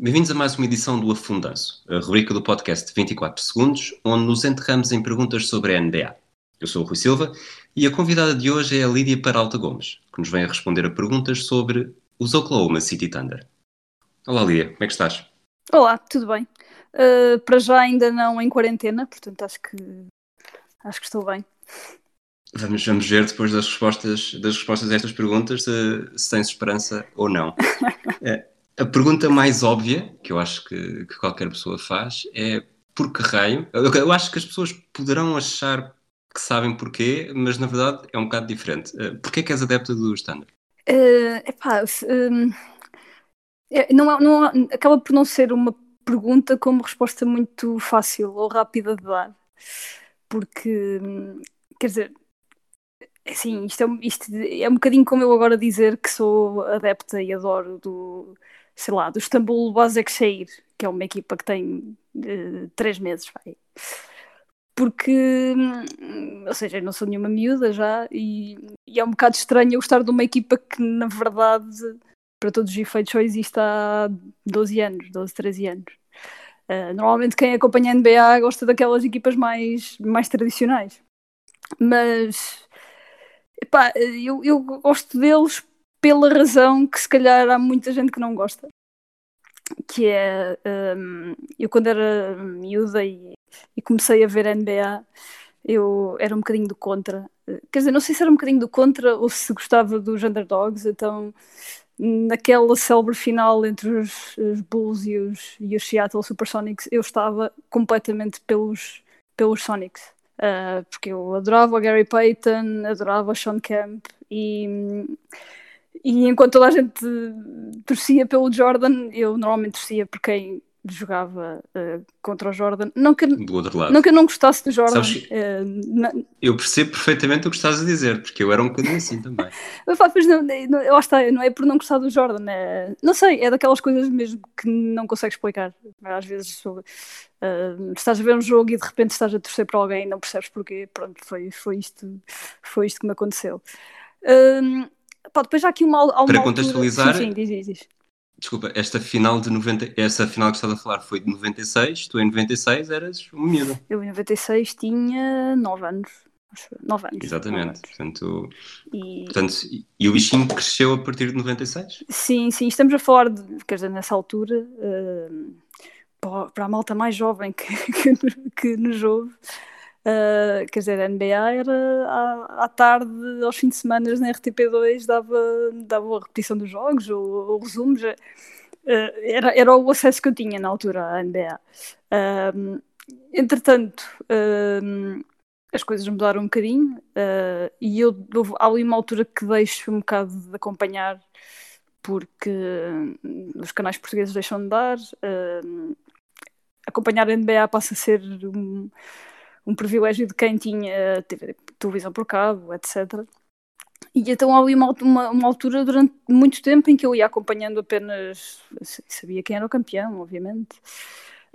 bem-vindos a mais uma edição do Afundanço, a rubrica do podcast 24 Segundos, onde nos enterramos em perguntas sobre a NBA. Eu sou o Rui Silva e a convidada de hoje é a Lídia Peralta Gomes, que nos vem a responder a perguntas sobre os Oklahoma City Thunder. Olá Lídia, como é que estás? Olá, tudo bem? Uh, para já ainda não em quarentena, portanto acho que acho que estou bem. Vamos, vamos ver depois das respostas, das respostas a estas perguntas se, se tens esperança ou não. Eh, a pergunta mais óbvia, que eu acho que, que qualquer pessoa faz, é por que raio? Eu, eu acho que as pessoas poderão achar que sabem porquê, mas na verdade é um bocado diferente. Uh, porquê é que és adepta dos Thunder? Uh, epá, um, é, não, é- não, é- acaba por não ser uma pergunta com uma resposta muito fácil ou rápida de dar. Porque, hum, quer dizer, assim, isto é, isto é um bocadinho como eu agora dizer que sou adepta e adoro do, sei lá, do Istambul Başakşehir, que é uma equipa que tem eh, três meses, vai. Porque, hum, ou seja, eu não sou nenhuma miúda já e, e é um bocado estranho eu gostar de uma equipa que, na verdade, para todos os efeitos, só existe há 12 anos, 12, 13 anos. Uh, normalmente quem acompanha a NBA gosta daquelas equipas mais, mais tradicionais. Mas, epá, eu, eu gosto deles pela razão que se calhar há muita gente que não gosta. Que é, hum, eu quando era miúda e, e comecei a ver NBA, eu era um bocadinho do contra. Quer dizer, não sei se era um bocadinho do contra ou se gostava dos underdogs, então naquela célebre final entre os, os Bulls e os, e os Seattle Supersonics, eu estava completamente pelos, pelos Sonics. Uh, porque eu adorava o Gary Payton, adorava o Sean Kemp e, e enquanto toda a gente torcia pelo Jordan, eu normalmente torcia por quem jogava uh, contra o Jordan. Não que, Do outro lado. não que eu não gostasse do Jordan. Sabes que- uh, Eu percebo perfeitamente o que estás a dizer, porque eu era um bocadinho assim também. Mas, pá, pois não, não, lá está, não é por não gostar do Jordan, é, não sei, é daquelas coisas mesmo que não consegues explicar. Às vezes sou- ah, estás a ver um jogo e de repente estás a torcer para alguém e não percebes porquê. Pronto, foi, foi, isto, foi isto que me aconteceu. Ahm, pá, depois há aqui uma, há uma Para contextualizar- Sim, sim, diz, diz, diz. Desculpa, esta final de 90, essa final que estás a falar foi de 96, tu em 96 eras um miúdo. Eu em 96 tinha 9 anos. 9 anos. Exatamente. nove Portanto, anos. E, portanto, e o bichinho cresceu a partir de 96? Sim, sim, estamos a falar de, quer dizer, nessa altura, para, para a malta mais jovem que, que, que nos ouve, uh, quer dizer, a NBA era à, à tarde, aos fins de semana na RTP2, dava, dava a repetição dos jogos ou, ou resumos. uh, era, era o acesso que eu tinha na altura à NBA. Um, entretanto, as coisas mudaram um bocadinho e eu houve- há ali uma altura que deixo um bocado de acompanhar porque os canais portugueses deixam de dar, acompanhar a NBA passa a ser um, um privilégio de quem tinha TV televisão por cabo, etc. E então há ali uma, uma, uma altura durante muito tempo em que eu ia acompanhando apenas, sabia quem era o campeão, obviamente.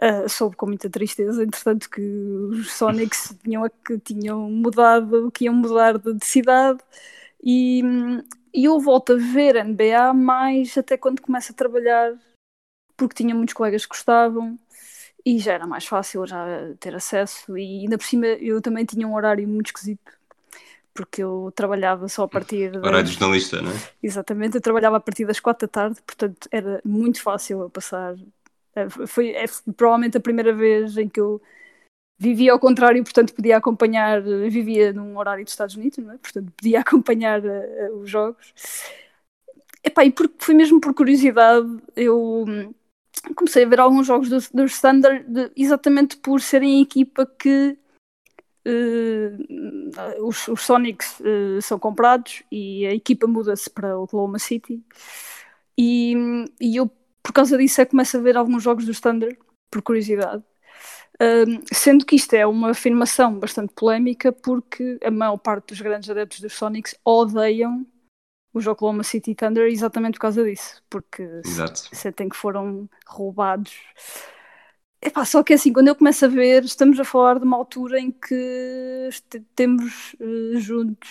Uh, soube com muita tristeza, entretanto, que os Sonics tinham, que tinham mudado, que iam mudar de, de cidade, e, e eu volto a ver a NBA mais até quando começo a trabalhar, porque tinha muitos colegas que gostavam e já era mais fácil já ter acesso. E ainda por cima eu também tinha um horário muito esquisito, porque eu trabalhava só a partir das... Horário de jornalista, não é? Exatamente, eu trabalhava a partir das quatro da tarde, portanto era muito fácil eu passar. Eh, Foi é, provavelmente a primeira vez em que eu vivia ao contrário, portanto podia acompanhar, vivia num horário dos Estados Unidos, não é? portanto podia acompanhar eh, os jogos. Epá, e por, foi mesmo por curiosidade, eu hum, comecei a ver alguns jogos dos do Standard de- exatamente por serem a equipa que uh, os, os, Sonics uh, são comprados e a equipa muda-se para Oklahoma City. E, e, eu, por causa disso, é que começo a ver alguns jogos do Thunder, por curiosidade. Sendo que isto é uma afirmação bastante polémica, porque a maior parte dos grandes adeptos dos Sonics odeiam os Oklahoma City Thunder exatamente por causa disso, porque sentem que foram roubados Epá, só que assim, quando eu começo a ver, estamos a falar de uma altura em que temos uh, juntos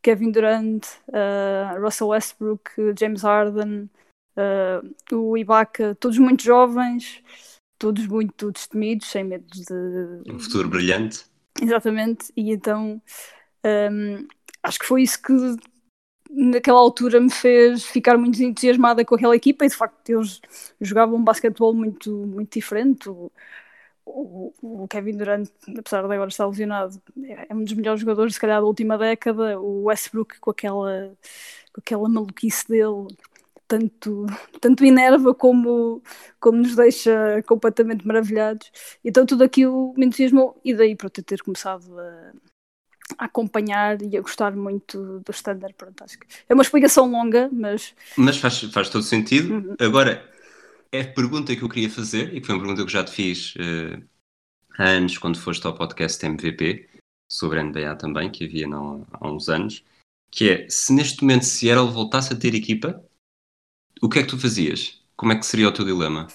Kevin Durant, uh, Russell Westbrook, James Harden, uh, o Ibaka, todos muito jovens, todos muito destemidos, sem medo de. Um futuro brilhante. Exatamente, e então um, acho que foi isso que naquela altura me fez ficar muito entusiasmada com aquela equipa e de facto eles jogavam um basquetebol muito, muito diferente. O, o, o, Kevin Durant, apesar de agora estar lesionado, é um dos melhores jogadores, se calhar, da última década. O Westbrook, com aquela, com aquela maluquice dele, tanto, tanto enerva como, como nos deixa completamente maravilhados. Então, tudo aquilo me entusiasmou, e daí para ter começado a a acompanhar e a gostar muito do standard. Pronto, acho que é uma explicação longa, mas. Mas faz, faz todo sentido. Uhum. Agora, é a pergunta que eu queria fazer, e que foi uma pergunta que eu já te fiz uh, há anos, quando foste ao podcast MVP, sobre a NBA também, que havia não, há uns anos, que é, se neste momento Seattle voltasse a ter equipa, o que é que tu fazias? Como é que seria o teu dilema?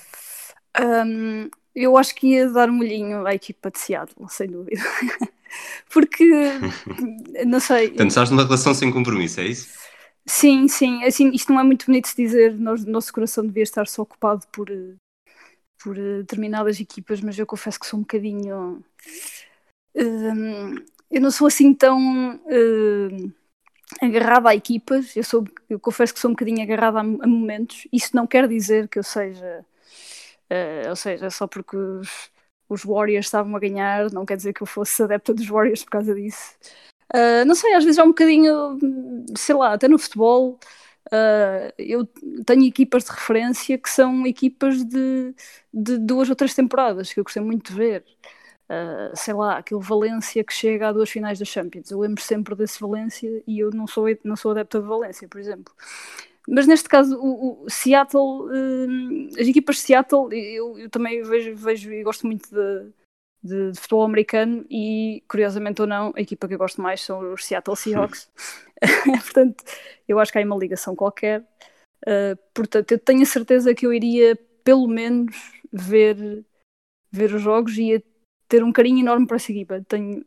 Um, eu acho que ia dar um molhinho à equipa de Seattle, sem dúvida. Porque, não sei. Portanto, estás numa relação sem compromisso, é isso? Sim, sim. Assim, isto não é muito bonito de dizer. Nós, nosso coração devia estar só ocupado por, por determinadas equipas, mas eu confesso que sou um bocadinho. Uh, eu não sou assim tão. Uh, agarrada a equipas, eu, sou, eu confesso que sou um bocadinho agarrada a, a momentos. Isso não quer dizer que eu seja, uh, ou seja, só porque os, os Warriors estavam a ganhar, não quer dizer que eu fosse adepta dos Warriors por causa disso. Uh, não sei, às vezes é um bocadinho, sei lá, até no futebol, uh, eu tenho equipas de referência que são equipas de, de duas ou três temporadas, que eu gostei muito de ver. Uh, sei lá, aquele Valência que chega a duas finais da Champions. Eu lembro sempre desse Valência e eu não sou, não sou adepta de Valência, por exemplo. Mas neste caso, o, o Seattle, uh, as equipas de Seattle, eu, eu também vejo, vejo, e gosto muito de, de, de, futebol americano e, curiosamente ou não, a equipa que eu gosto mais são os Seattle Seahawks. portanto, eu acho que há uma ligação qualquer. Uh, portanto, eu tenho a certeza que eu iria, pelo menos, ver, ver os jogos e ia ter um carinho enorme para essa equipa. Tenho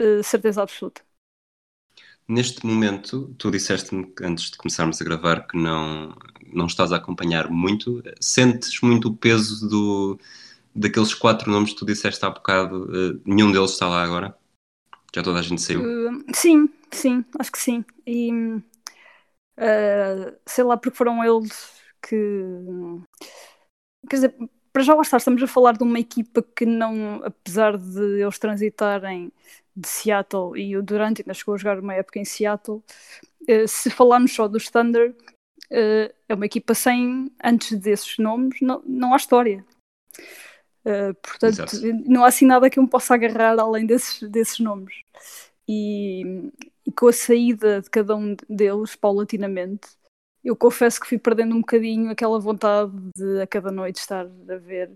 uh, certeza absoluta. Neste momento, tu disseste-me antes de começarmos a gravar que não, não estás a acompanhar muito. Sentes muito o peso do, daqueles quatro nomes que tu disseste há bocado? Uh, nenhum deles está lá agora? Já toda a gente saiu? Uh, sim, sim, acho que sim. E uh, sei lá, porque foram eles que. Quer dizer, para já lá está, estamos a falar de uma equipa que não, apesar de eles transitarem de Seattle e o Durant ainda chegou a jogar uma época em Seattle. Uh, se falarmos só dos Thunder, uh, é uma equipa sem, antes desses nomes, não, não há história. Uh, portanto, Exato. não há assim nada que eu me possa agarrar além desses, desses nomes. E, e, com a saída de cada um deles, paulatinamente, eu confesso que fui perdendo um bocadinho aquela vontade de a cada noite estar a ver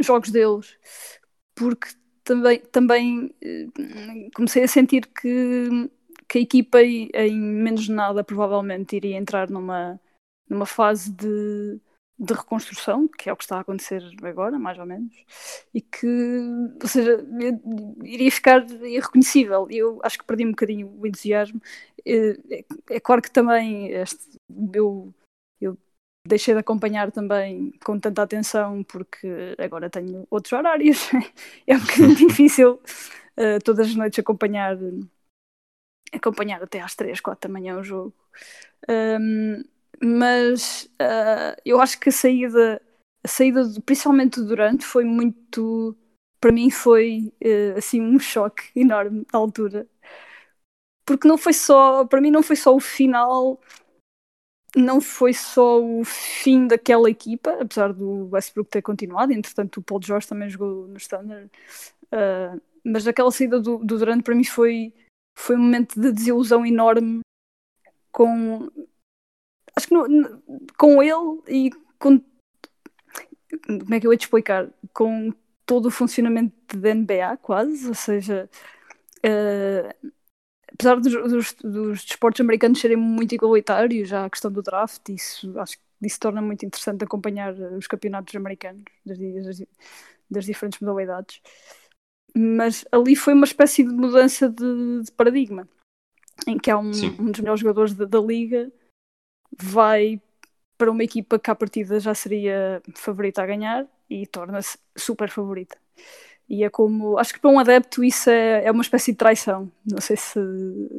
jogos deles, porque também, também eh, comecei a sentir que, que a equipa em menos nada provavelmente iria entrar numa, numa fase de, de reconstrução, que é o que está a acontecer agora, mais ou menos, e que, ou seja, iria ficar irreconhecível. Eu acho que perdi um bocadinho o entusiasmo. É, é, é claro que também este, eu, eu deixei de acompanhar também com tanta atenção porque agora tenho outros horários. é um bocadinho difícil uh, todas as noites acompanhar acompanhar até às 3, 4 da manhã o jogo. Um, mas uh, eu acho que a saída, a saída principalmente durante foi muito para mim foi uh, assim um choque enorme na altura porque não foi só para mim não foi só o final não foi só o fim daquela equipa, apesar do Westbrook ter continuado, entretanto o Paul George também jogou no Standard. Uh, mas aquela saída do, do Durant para mim foi, foi um momento de desilusão enorme com acho que no, no, com ele e com como é que eu ia te explicar? Com todo o funcionamento da NBA, quase, ou seja, uh, apesar dos, dos, dos, desportos americanos serem muito igualitários, já a questão do draft, isso acho que isso torna muito interessante acompanhar os campeonatos americanos das, das, das diferentes modalidades. Mas ali foi uma espécie de mudança de, de paradigma, em que há um, um dos melhores jogadores da, da liga vai para uma equipa que à partida já seria favorita a ganhar e torna-se super favorita. E é como. Acho que para um adepto isso é, é uma espécie de traição. Não sei se.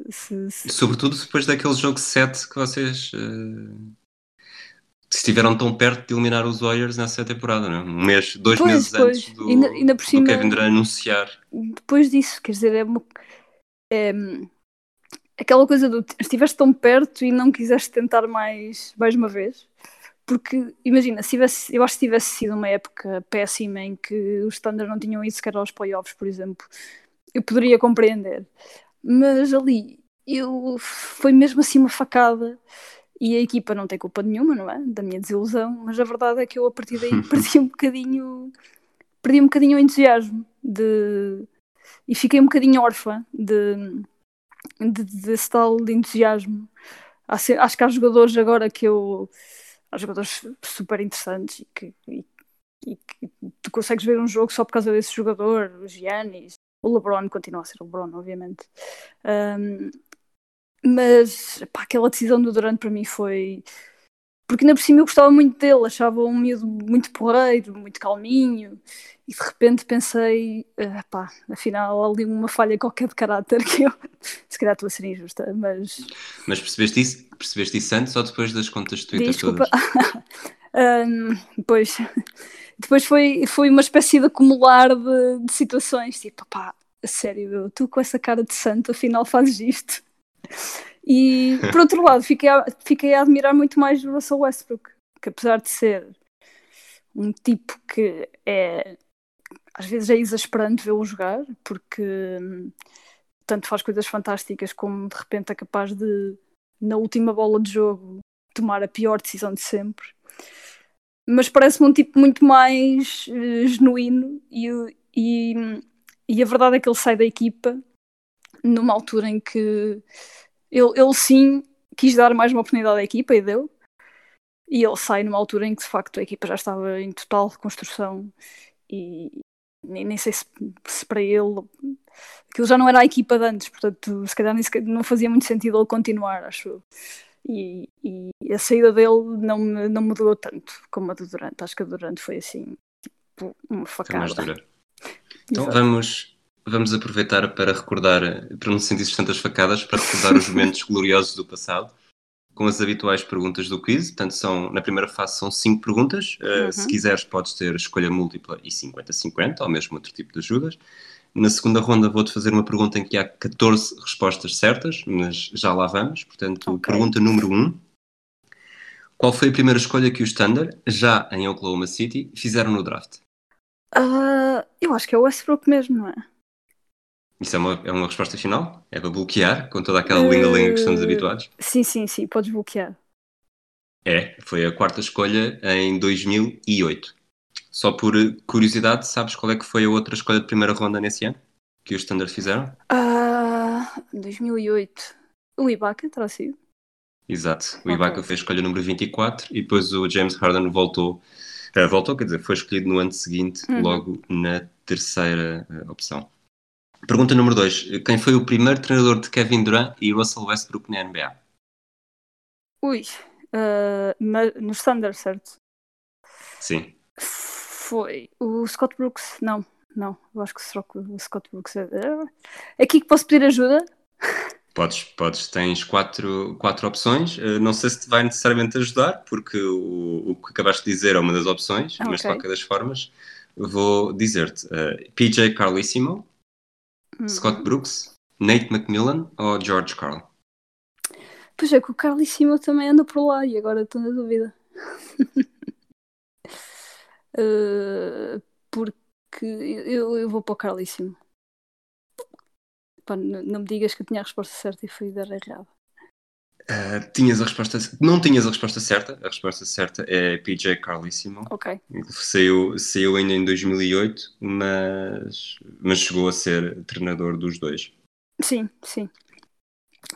se, se... Sobretudo depois daquele jogo 7 que vocês. Uh, estiveram tão perto de eliminar os Warriors nessa temporada, não é? Um mês, dois pois, meses pois. antes do, ainda, ainda por cima, do Kevin Durant anunciar. Depois disso, quer dizer, é, uma, é aquela coisa do estiveste tão perto e não quiseste tentar mais, mais uma vez. Porque, imagina, se tivesse, eu acho que tivesse sido uma época péssima em que os Thunder não tinham ido sequer aos playoffs, por exemplo, eu poderia compreender. Mas ali, eu, foi mesmo assim uma facada e a equipa não tem culpa nenhuma, não é? Da minha desilusão, mas a verdade é que eu a partir daí perdi um bocadinho, perdi um bocadinho o entusiasmo de, e fiquei um bocadinho órfã de, de, desse tal de entusiasmo. Acho que há jogadores agora que eu há jogadores super interessantes e que, e, e que, tu consegues ver um jogo só por causa desse jogador, o Giannis, o LeBron continua a ser o LeBron, obviamente. Um, mas pá, aquela decisão do Durant para mim foi. Porque ainda por cima eu gostava muito dele, achava um miúdo muito porreiro, muito calminho, e de repente pensei, ah, pá, afinal ali uma falha qualquer de caráter que eu se calhar estou a ser injusta, mas. Mas percebeste isso, percebeste isso antes ou depois das contas de Twitter Desculpa. todas? um, depois, depois foi, foi uma espécie de acumular de, de situações, tipo, pá, sério, tu com essa cara de santo afinal fazes isto. E por outro lado, fiquei a, fiquei a admirar muito mais o Russell Westbrook, que apesar de ser um tipo que é às vezes é exasperante vê-lo jogar, porque hum, tanto faz coisas fantásticas como de repente é capaz de, na última bola de jogo, tomar a pior decisão de sempre. Mas parece-me um tipo muito mais uh, genuíno e, e, e a verdade é que ele sai da equipa numa altura em que ele, ele sim quis dar mais uma oportunidade à equipa e deu. E ele sai numa altura em que de facto a equipa já estava em total reconstrução e, nem, nem sei se, se, para ele aquilo já não era a equipa de antes, portanto se calhar não fazia muito sentido ele continuar, acho e, e, a saída dele não me, não me doeu tanto como a do Durante, acho que a do Durante foi assim tipo, uma facada. Então vamos, vamos aproveitar para recordar, para não sentir tantas facadas, para recordar os momentos gloriosos do passado com as habituais perguntas do quiz. Portanto, são, na primeira fase são cinco perguntas. Uh, Se quiseres, podes ter escolha múltipla e 50-50, ou mesmo outro tipo de ajudas. Na segunda ronda vou-te fazer uma pergunta em que há 14 respostas certas, mas já lá vamos. Portanto, okay. pergunta número 1. Um. Qual foi a primeira escolha que os Thunder, já em Oklahoma City, fizeram no draft? Uh, eu acho que é o Westbrook mesmo, não é? Isso é uma, é uma resposta final? É para bloquear com toda aquela linga-linga que estamos eh, habituados? Sim, sim, sim, podes bloquear. É, foi a quarta escolha em 2008. Só por curiosidade, sabes qual é que foi a outra escolha de primeira ronda nesse ano? Que os Standard fizeram? Uh, 2008. O Ibaka terá sido. Exato. O Ibaka okay. fez a escolha número 24 e depois o James Harden voltou. Uh, voltou, quer dizer, foi escolhido no ano seguinte, uhum. logo na terceira uh, opção. Pergunta número 2. Quem foi o primeiro treinador de Kevin Durant e Russell Westbrook na NBA? Ui, uh, no Thunder, certo? Sim. Foi o Scott Brooks. Não, não. Eu acho que o Scott Brooks é. é aqui que posso pedir ajuda? Podes, podes. Tens quatro, quatro opções. Uh, não sei se te vai necessariamente ajudar, porque o, o que acabaste de dizer é uma das opções, okay. mas de qualquer das formas vou dizer-te uh, PJ Carlissimo, Uhum. Scott Brooks, Nate McMillan ou George Carl? Pois é, que o Carlissimo também anda por lá e agora estou na dúvida. uh, porque eu, eu vou para o Carlissimo. Pá, n- não me digas que eu tinha a resposta certa e fui dar errada. Uh, tinhas a resposta, não tinhas a resposta certa. A resposta certa é PJ Carlissimo. Ok. Saiu, saiu ainda em 2008, mas, mas chegou a ser treinador dos dois. Sim, sim.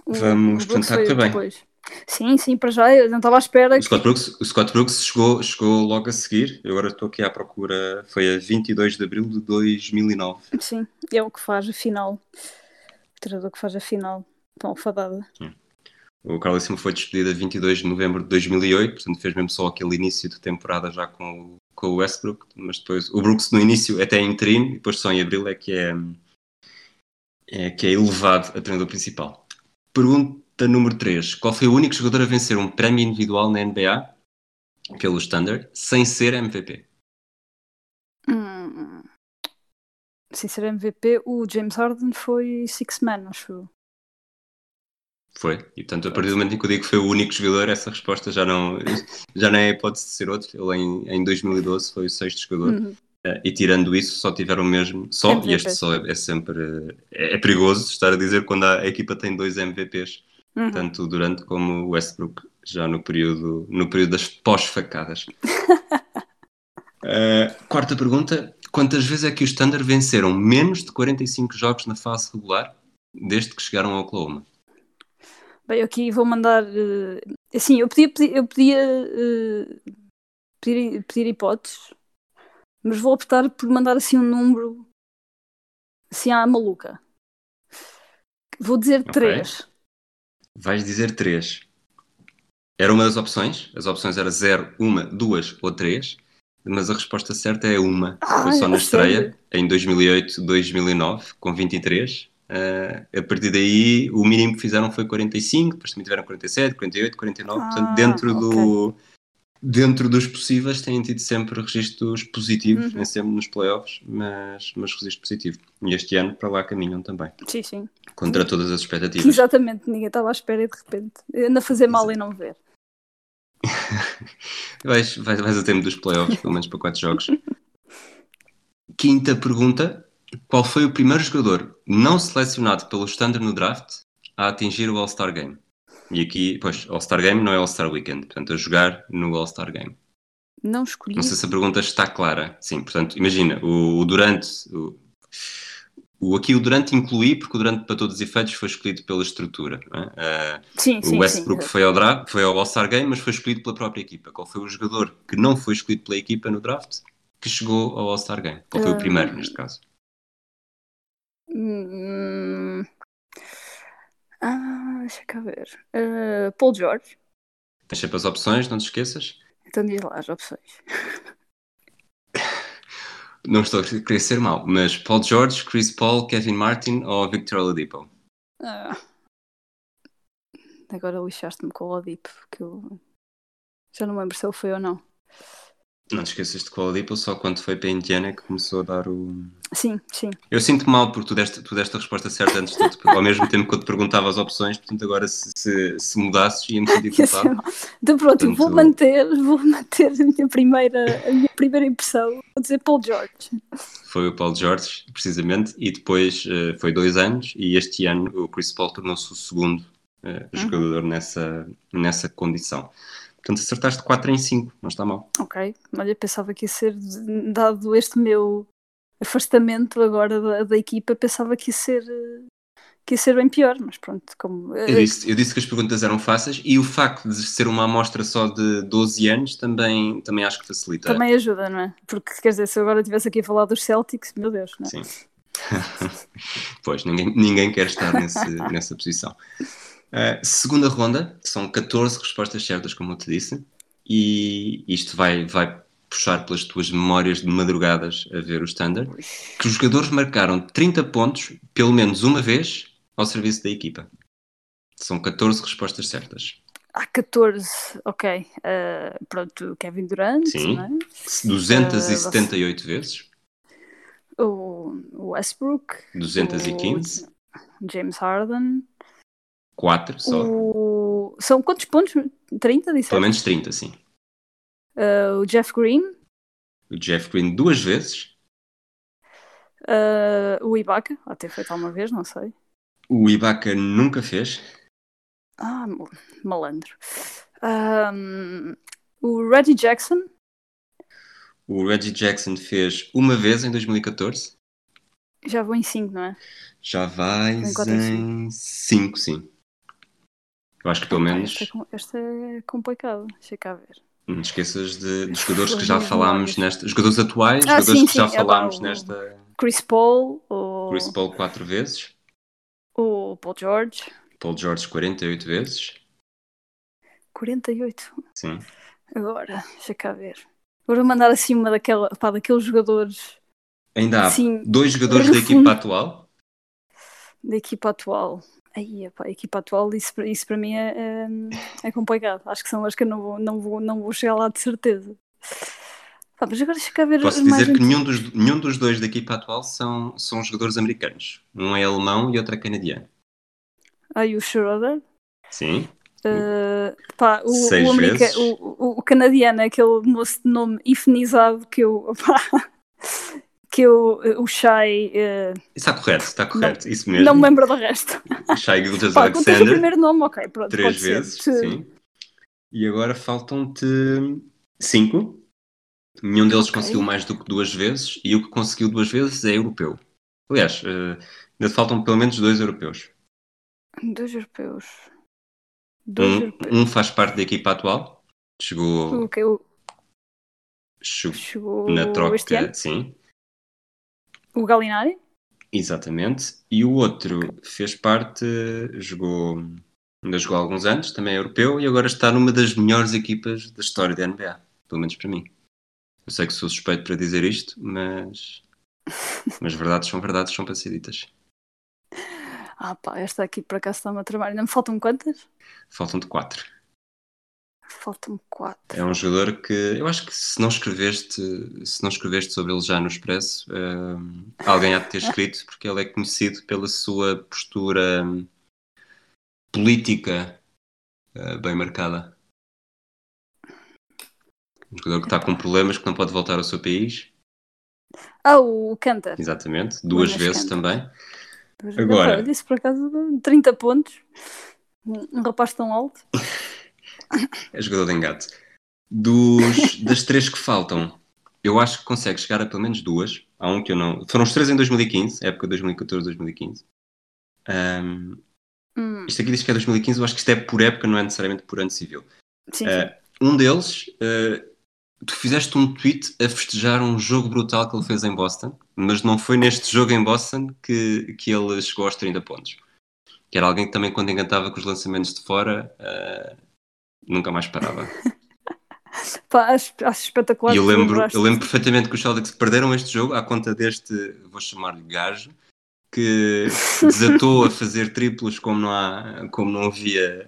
Vamos o tentar foi correr bem. depois. Sim, sim, para já eu não estava à espera. O que- Scott Brooks, o Scott Brooks chegou, chegou logo a seguir. Eu agora estou aqui à procura. Foi a 22 de abril de 2009. Sim, é o que faz a final. O treinador que faz a final. Tão alfadada. O Carlíssimo foi despedido a 22 de novembro de 2008, portanto fez mesmo só aquele início de temporada já com, o- com o Westbrook, mas depois o Brooks no início até é interino, depois só em abril é que é, é que é elevado a treinador principal. Pergunta número 3. Qual foi o único jogador a vencer um prémio individual na NBA pelo Standard sem ser MVP? Hum. Sem ser MVP, o James Harden foi Six Man, acho eu. Foi. E portanto, a partir do momento em que eu digo que foi o único jogador, essa resposta já não, já não é hipótese de ser outro. Ele em, em 2012 foi o sexto jogador. Uhum. Eh, E tirando isso, só tiveram mesmo. Só, MVP. e este só é, é sempre. É, é perigoso estar a dizer quando a, a equipa tem dois MVPs, Uhum. tanto o Durant como o Westbrook, já no período, no período das pós-facadas. Eh, quarta pergunta: quantas vezes é que os Thunder venceram menos de 45 jogos na fase regular desde que chegaram ao Oklahoma? Bem, eu aqui vou mandar. eh, assim, eu podia, pedir- eu podia eh, pedir, pedir hipóteses, mas vou optar por mandar assim um número assim à maluca. Vou dizer Ok. três. Vais dizer 3. Era uma das opções. As opções eram 0, 1, 2 ou 3. Mas a resposta certa é uma. Foi só Ai, na estreia, sério? em 2008, 2009, com 23. Ah, a partir daí, o mínimo que fizeram foi 45, depois também tiveram 47, 48, 49. Portanto, Ah, dentro, do, dentro dos possíveis, têm tido sempre registros positivos, Uhum. nem sempre nos playoffs, mas, mas registro positivo. E este ano, para lá caminham também, Sim, sim. contra todas as expectativas. Exatamente, ninguém estava à espera e de repente anda a fazer mal e não ver. Vais, vais, vais a tempo dos playoffs, pelo menos para quatro jogos. Quinta pergunta: Qual foi o primeiro jogador não selecionado pelo Standard no draft a atingir o All-Star Game? E aqui, pois, All-Star Game não é All-Star Weekend, portanto, a jogar no All-Star Game. Não escolhi. Não sei se a pergunta está clara. Sim, portanto, imagina, o, o Durant. O, o, aqui o Durant incluí, porque o Durant, para todos os efeitos, foi escolhido pela estrutura. é? Ah, Sim, sim, o Westbrook sim. foi ao draft, foi ao All-Star Game, mas foi escolhido pela própria equipa. Qual foi o jogador que não foi escolhido pela equipa no draft que chegou ao All-Star Game? Qual foi o Ah. primeiro, neste caso? Hum, Ah, deixa cá ver. Ah, Paul George. Tens sempre as opções, não te esqueças. Então diz lá as opções. Não estou a querer ser mau, mas Paul George, Chris Paul, Kevin Martin ou Victor Oladipo? Ah. Agora lixaste-me com o Oladipo, porque eu já não lembro se ele foi ou não. Não te esqueças de Oladipo, só quando foi para a Indiana que começou a dar o... Sim, sim. Eu sinto mal porque tu deste, tu deste a resposta certa antes de tudo, ao mesmo tempo que eu te perguntava as opções, portanto agora se, se, se mudasses ia-me sentir culpado. Então pronto, eu vou Portanto- manter, vou manter a minha primeira, a minha primeira impressão. Vou dizer Paul George. Foi o Paul George, precisamente, e depois eh, foi dois anos, e este ano o Chris Paul tornou-se o segundo Uhum. jogador nessa, nessa condição. Portanto, acertaste 4 em 5, não está mal. Ok, olha, pensava que ia ser, dado este meu afastamento agora da, da equipa, pensava que ia ser que ia ser bem pior, mas pronto, como eh, Eu disse, eu disse que as perguntas eram fáceis, e o facto de ser uma amostra só de 12 anos também, também acho que facilita. também ajuda, não é? Porque quer dizer, se eu agora estivesse aqui a falar dos Celtics, meu Deus, não é? Sim. pois, ninguém, ninguém quer estar nesse, nessa posição. Uh, segunda ronda, são 14 respostas certas, como eu te disse, e isto vai, vai puxar pelas tuas memórias de madrugadas a ver o standard, que os jogadores marcaram 30 pontos pelo menos uma vez ao serviço da equipa. São 14 respostas certas. Há 14, ok. eh, pronto, Kevin Durant, Sim. não é? 278 vezes, o, o Westbrook, 215, o James Harden, 4 só, o... são quantos pontos? 30, disseste? pelo menos 30, sim. Eh, o Jeff Green, O Jeff Green duas vezes, eh, o Ibaka, até feito alguma vez, não sei. O Ibaka nunca fez. Ah, malandro. Um, o Reggie Jackson. O Reggie Jackson fez uma vez em 2014. Já vou em 5, não é? Já vais em 5, sim. Eu acho que pelo menos. Esta é, esta é complicada, deixa cá ver. Não te esqueças de, dos jogadores que já falámos nesta. Jogadores atuais, ah, jogadores sim, que já sim, falámos é, nesta. Chris Paul, o... Chris Paul 4 vezes. O Paul George. Paul George 48 vezes. 48? Sim. Agora, deixa cá ver. Agora mandar assim uma daquela, pá, daqueles jogadores. Ainda há Sim, dois jogadores da equipa atual. Da equipa atual. Aí, pá, a equipa atual, isso, isso para mim é, é, é, complicado. Acho que são as que eu não vou, não vou, não vou chegar lá de certeza. Pá, mas agora deixa cá ver. Posso dizer que nenhum dos, nenhum dos dois da equipa atual são, são jogadores americanos. Um é alemão e outro é canadiano. Ah, e o Schroeder? Sim. Uh, pá, o, Seis o, vezes. o, o, canadiano é aquele moço de nome ifenizado que eu. que eu, o Shai. Uh, está correto, está correto, não, isso mesmo. Não me lembro do resto. Shai Gildas Alexander. o primeiro nome, ok, pronto. Três vezes, ser. sim. E agora faltam-te cinco. Nenhum deles okay. conseguiu mais do que duas vezes e o que conseguiu duas vezes é europeu. Aliás, uh, ainda faltam pelo menos dois europeus. Dois europeus. Dois um, europeus. um faz parte da equipa atual. Chegou. Okay, o... Chegou, Chegou na troca, sim. O Galinari? Exatamente. E o outro fez parte, jogou, ainda jogou há alguns anos, também é europeu, e agora está numa das melhores equipas da história da NBA, pelo menos para mim. Eu sei que sou suspeito para dizer isto, mas, mas verdades são verdades, são para ser ditas. Ah pá, esta aqui por acaso está-me a trabalhar. Ainda me faltam quantas? Faltam-te quatro. Faltam quatro. É um jogador que eu acho que se não escreveste, se não escreveste sobre ele já no Expresso, uh, alguém há de ter escrito, porque ele é conhecido pela sua postura política uh, bem marcada. Um jogador que está com problemas, que não pode voltar ao seu país. Ah, o Cantor. Exatamente, duas vezes também. Duas Agora, eu disse por acaso 30 pontos. Um rapaz tão alto. É jogador de engate. Dos, das três que faltam, eu acho que consegue chegar a pelo menos duas. Há um que eu não. Foram os três em 2015, época 2014-2015. Um, hum. Isto aqui diz que é 2015, eu acho que isto é por época, não é necessariamente por ano civil. Sim, sim. Uh, um deles, uh, tu fizeste um tweet a festejar um jogo brutal que ele fez em Boston, mas não foi neste jogo em Boston que, que ele chegou aos 30 pontos. Que era alguém que também, quando encantava com os lançamentos de fora, uh, nunca mais parava. Pá, acho, acho espetacular. E eu lembro, eu lembro perfeitamente que os Celtics perderam este jogo à conta deste, vou chamar-lhe gajo, que desatou a fazer triplos como não, há, como não havia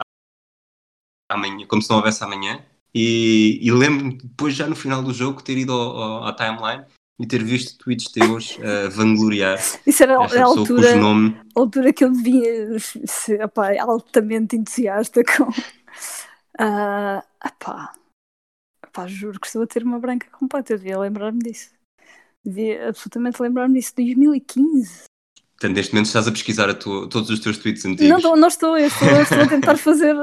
amanhã, como se não houvesse amanhã. E, e lembro-me depois, já no final do jogo, ter ido ao, ao, à timeline e ter visto tweets teus a uh, vangloriar Isso era a altura, nome... a altura que eu devia ser opa, altamente entusiasta com, Uh, epá, epá, juro que estou a ter uma branca completa. Eu devia lembrar-me disso. Devia absolutamente lembrar-me disso. 2015. Portanto, neste momento estás a pesquisar a tua, todos os teus tweets antigos. Não, não estou. Eu estou, eu estou a tentar fazer.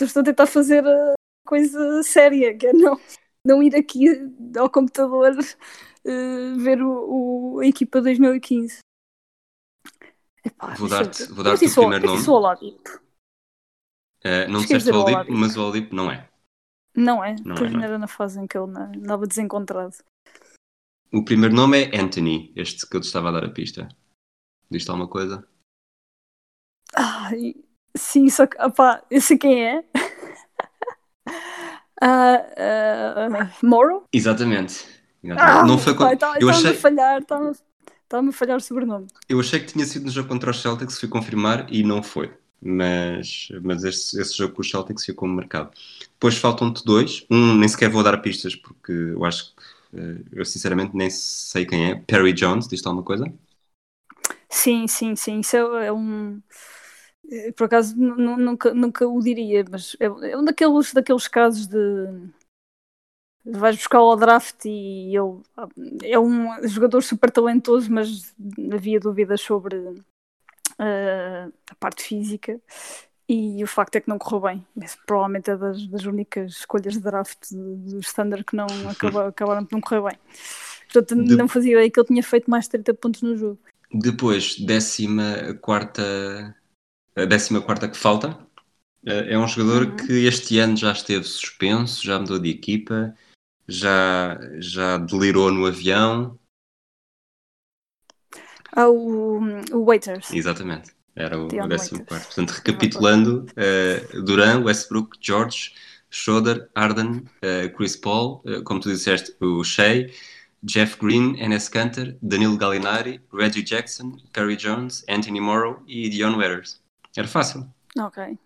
estou a tentar fazer a coisa séria, que é não, não ir aqui ao computador uh, ver o, o, a equipa 2015. Epá, vou dar-te dar o primeiro nome. Eu Oladipo. Uh, não disseste o Oladipo, mas o Oladipo não é. Não é, não pois é, não era na fase em que ele andava desencontrado. O primeiro nome é Anthony, este que eu te estava a dar a pista. Diz-te alguma coisa? Ah, sim, só que, opá, eu sei quem é. uh, uh, Morrow? Exatamente. Exatamente. Ah, não foi quando... Tá, eu achei... a falhar, estava tá, a falhar o sobrenome. Eu achei que tinha sido no jogo contra os Celtics, fui confirmar e não foi mas, mas esse, esse jogo com os Celtics ficou marcado. Depois faltam-te dois, um nem sequer vou dar pistas porque eu acho eh, eu sinceramente nem sei quem é. Perry Jones, diz-te alguma coisa? Sim, sim, sim. Isso é, é um. Eh, por acaso nunca, nunca o diria, mas é, é um daqueles, daqueles casos de. Vais buscar ao draft e ele é um jogador super talentoso, mas havia dúvidas sobre uh, a parte física, e o facto é que não correu bem. Esse provavelmente é das, das únicas escolhas de draft do Standard que não acabou, acabaram de não correr bem. Portanto, de... não fazia ideia que ele tinha feito mais de 30 pontos no jogo. Depois, décima quarta, a décima quarta que falta, é um jogador uhum. que este ano já esteve suspenso, já mudou de equipa, já, já delirou no avião. Ah, o, o Waiters. Exatamente, era o, o décimo quarto. Portanto, recapitulando, uh, Duran, Westbrook, George, Schroeder, Arden, uh, Chris Paul, uh, como tu disseste, o Shea, Jeff Green, Enes Kanter, Danilo Gallinari, Reggie Jackson, Perry Jones, Anthony Morrow e Dion Waiters. Era fácil. Ok.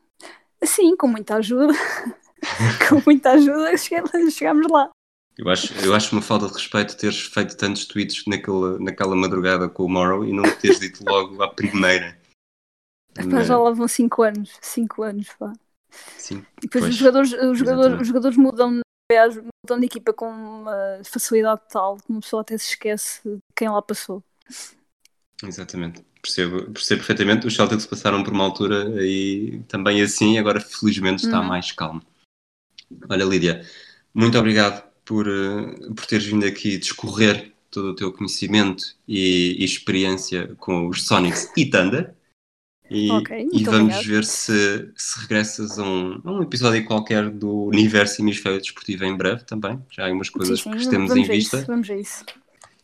Sim, com muita ajuda. com muita ajuda chegámos lá. Eu acho, eu acho uma falta de respeito teres feito tantos tweets naquela, naquela madrugada com o Morrow e não teres dito logo à primeira. Mas já lá vão 5 anos. 5 anos, pá. Sim. E depois os jogadores, os, jogadores, os jogadores mudam, mudam de equipa com uma facilidade tal que uma pessoa até se esquece de quem lá passou. Exatamente. Percebo, percebo perfeitamente. Os Celtics passaram por uma altura e também assim, agora felizmente está uhum. mais calmo. Olha, Lídia, muito obrigado por, eh, por teres vindo aqui discorrer todo o teu conhecimento e, e experiência com os Sonics e Thunder. E, okay, e vamos obrigado. ver se, se regressas a um, a um, episódio qualquer do Universo Hemisfério Desportivo em breve também. Já há algumas coisas sim, sim, que temos em vista. Isso, vamos a isso.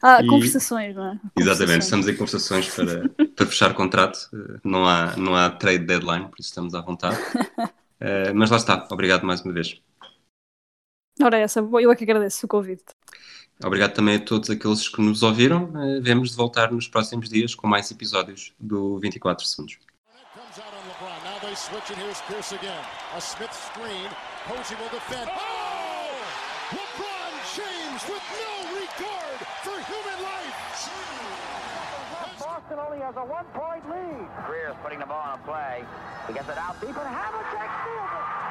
Ah, e... conversações, não é? Exatamente, estamos em conversações para, para fechar contrato. Não há, não há trade deadline, por isso estamos à vontade. uh, mas lá está, obrigado mais uma vez. Ora, essa, eu é que agradeço o convite. Obrigado também a todos aqueles que nos ouviram. Uh, vemos de voltar nos próximos dias com mais episódios do 24 Segundos. switch, and here's Pierce again. A Smith screen. Posey will defend. Oh! LeBron James with no regard for human life. Boston only has a one-point lead. Greer's putting the ball on a play. He gets it out deep, and Havlicek steals it.